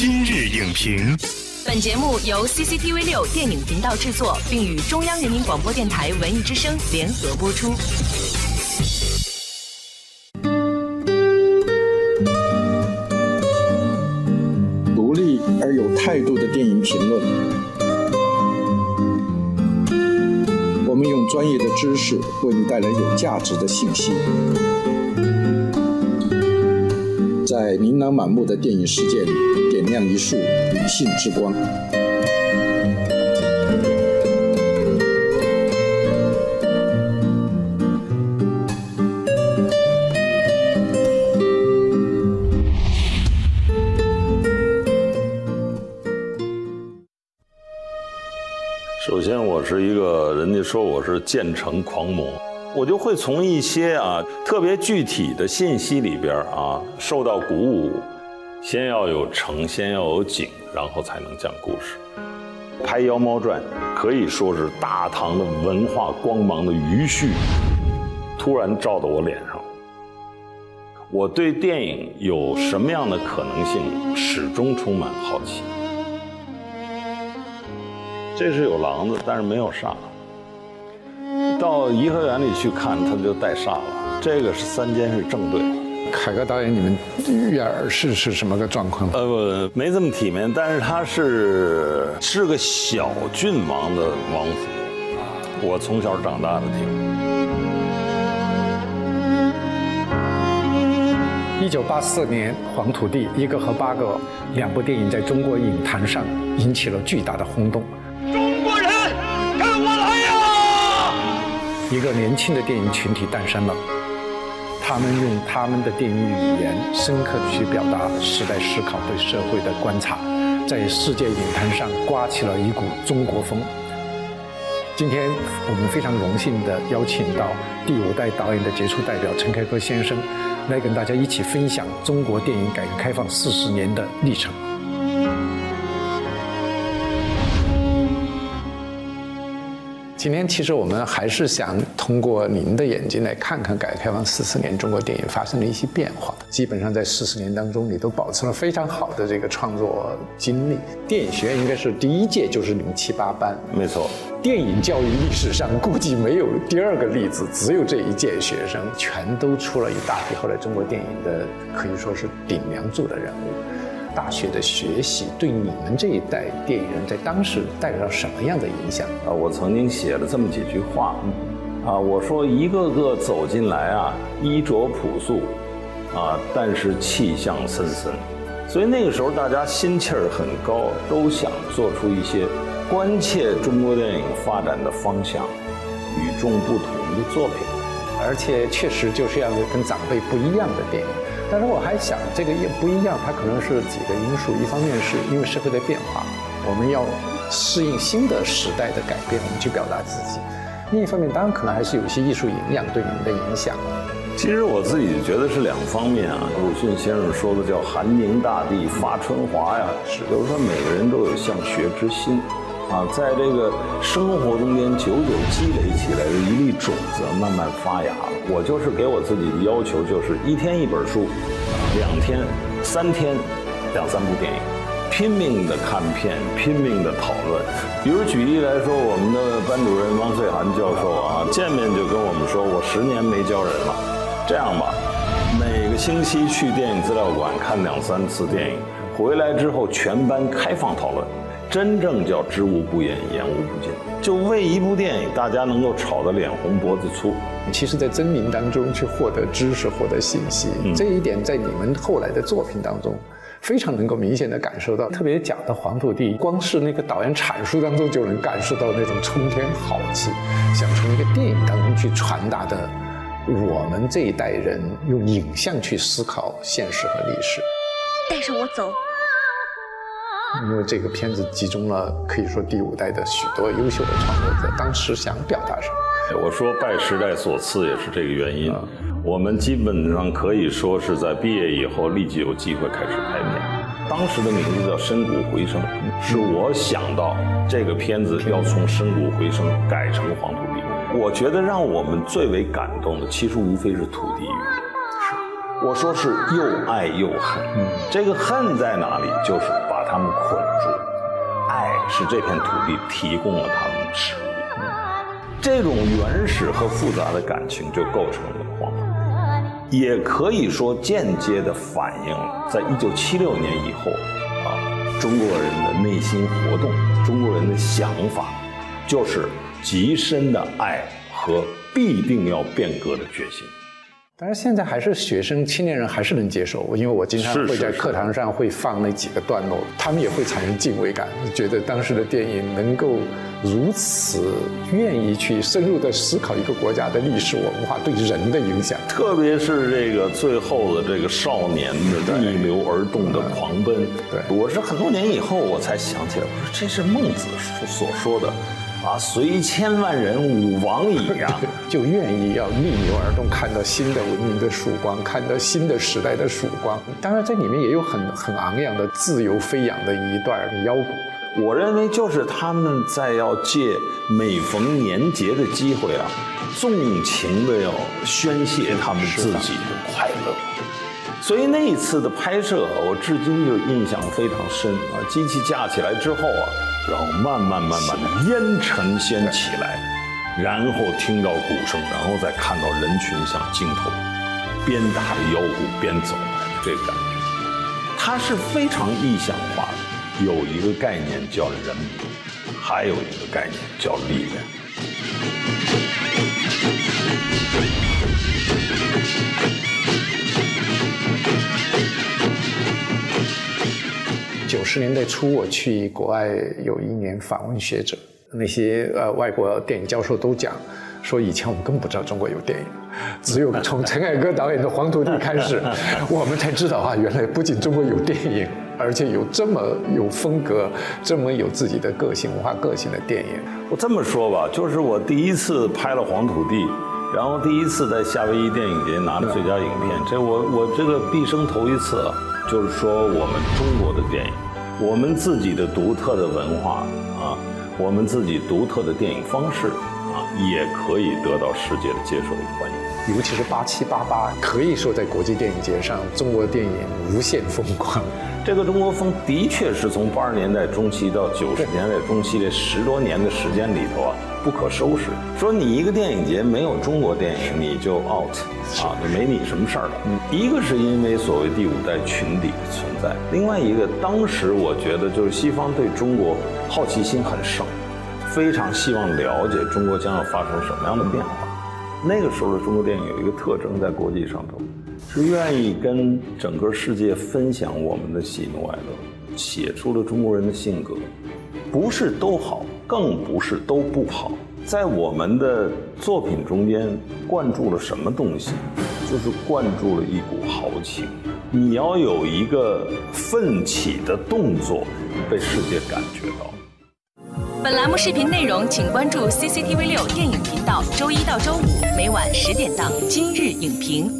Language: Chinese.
今日影评，本节目由 CCTV 六电影频道制作，并与中央人民广播电台文艺之声联合播出。独立而有态度的电影评论，我们用专业的知识为你带来有价值的信息。在琳琅满目的电影世界里，点亮一束理性之光。首先，我是一个人家说我是建成狂魔，我就会从一些啊特别具体的信息里边啊受到鼓舞。先要有城，先要有景，然后才能讲故事。拍《妖猫传》可以说是大唐的文化光芒的余绪，突然照到我脸上。我对电影有什么样的可能性，始终充满好奇。这是有狼子，但是没有煞。到颐和园里去看，他就带煞了。这个是三间是正对。凯歌导演，你们悦耳是是什么个状况？呃，没这么体面，但是他是是个小郡王的王府，我从小长大的地方。一九八四年，《黄土地》一个和八个两部电影在中国影坛上引起了巨大的轰动。一个年轻的电影群体诞生了。他们用他们的电影语言，深刻地去表达时代思考对社会的观察，在世界影坛上刮起了一股中国风。今天我们非常荣幸地邀请到第五代导演的杰出代表陈凯歌先生，来跟大家一起分享中国电影改革开放四十年的历程。今天其实我们还是想通过您的眼睛来看看改革开放四十年中国电影发生的一些变化。基本上在四十年当中，你都保持了非常好的这个创作经历。电影学院应该是第一届就是你们七八班，没错。电影教育历史上估计没有第二个例子，只有这一届学生全都出了一大批后来中国电影的可以说是顶梁柱的人物。大学的学习对你们这一代电影人在当时带来了什么样的影响？啊，我曾经写了这么几句话，啊，我说一个个走进来啊，衣着朴素，啊，但是气象森森，所以那个时候大家心气儿很高，都想做出一些关切中国电影发展的方向、与众不同的作品，而且确实就是要跟长辈不一样的电影。但是我还想，这个也不一样，它可能是几个因素。一方面是因为社会的变化，我们要适应新的时代的改变，我们去表达自己；另一方面，当然可能还是有些艺术营养对你们的影响。其实我自己觉得是两方面啊。鲁迅先生说的叫“寒凝大地发春华”呀，是就是说每个人都有向学之心。啊，在这个生活中间久久积累起来的一粒种子，慢慢发芽。我就是给我自己的要求，就是一天一本书，两天、三天两三部电影，拼命的看片，拼命的讨论。比如举例来说，我们的班主任汪翠涵教授啊，见面就跟我们说：“我十年没教人了，这样吧，每个星期去电影资料馆看两三次电影，回来之后全班开放讨论。”真正叫知无不言，言无不尽。就为一部电影，大家能够吵得脸红脖子粗。其实，在真名当中去获得知识、获得信息，这一点在你们后来的作品当中，非常能够明显的感受到。特别讲的《黄土地》，光是那个导演阐述当中就能感受到那种冲天豪气，想从一个电影当中去传达的，我们这一代人用影像去思考现实和历史。带上我走。因为这个片子集中了可以说第五代的许多优秀的创作者，当时想表达什么？我说拜时代所赐也是这个原因。我们基本上可以说是在毕业以后立即有机会开始拍片。当时的名字叫《深谷回声》，是我想到这个片子要从《深谷回声》改成《黄土地》。我觉得让我们最为感动的，其实无非是土地。是，我说是又爱又恨。嗯，这个恨在哪里？就是他们捆住，爱是这片土地提供了他们的食物。这种原始和复杂的感情就构成了黄土，也可以说间接的反映了在一九七六年以后啊，中国人的内心活动，中国人的想法，就是极深的爱和必定要变革的决心。但是现在还是学生、青年人还是能接受，因为我经常会在课堂上会放那几个段落，他们也会产生敬畏感，觉得当时的电影能够如此愿意去深入的思考一个国家的历史文化对人的影响，特别是这个最后的这个少年的逆流而动的狂奔。对，我是很多年以后我才想起来，我说这是孟子所说的。啊，随千万人，吾往矣啊！就愿意要逆流而动，看到新的文明的曙光，看到新的时代的曙光。当然，在里面也有很很昂扬的自由飞扬的一段腰鼓。我认为，就是他们在要借每逢年节的机会啊，纵情的要宣泄他们自己的快乐。所以那一次的拍摄，我至今就印象非常深啊！机器架起来之后啊。然后慢慢慢慢的烟尘先起来，然后听到鼓声，然后再看到人群向镜头边打着腰鼓边走这个感觉，它是非常意象化的。有一个概念叫人，还有一个概念叫力量。九十年代初，我去国外有一年访问学者，那些呃外国电影教授都讲，说以前我们根本不知道中国有电影，只有从陈凯歌导演的《黄土地》开始，我们才知道啊，原来不仅中国有电影，而且有这么有风格、这么有自己的个性、文化个性的电影。我这么说吧，就是我第一次拍了《黄土地》，然后第一次在夏威夷电影节拿了最佳影片，这我我这个毕生头一次。就是说，我们中国的电影，我们自己的独特的文化啊，我们自己独特的电影方式啊，也可以得到世界的接受与欢迎。尤其是八七八八，可以说在国际电影节上，中国电影无限风光。这个中国风的确是从八十年代中期到九十年代中期这十多年的时间里头啊。不可收拾。说你一个电影节没有中国电影，你就 out 啊，就没你什么事儿了。一个是因为所谓第五代群体的存在，另外一个当时我觉得就是西方对中国好奇心很盛，非常希望了解中国将要发生什么样的变化。那个时候的中国电影有一个特征，在国际上头是愿意跟整个世界分享我们的喜怒哀乐，写出了中国人的性格，不是都好。更不是都不好，在我们的作品中间灌注了什么东西？就是灌注了一股豪情。你要有一个奋起的动作，被世界感觉到。本栏目视频内容，请关注 CCTV 六电影频道，周一到周五每晚十点档《今日影评》。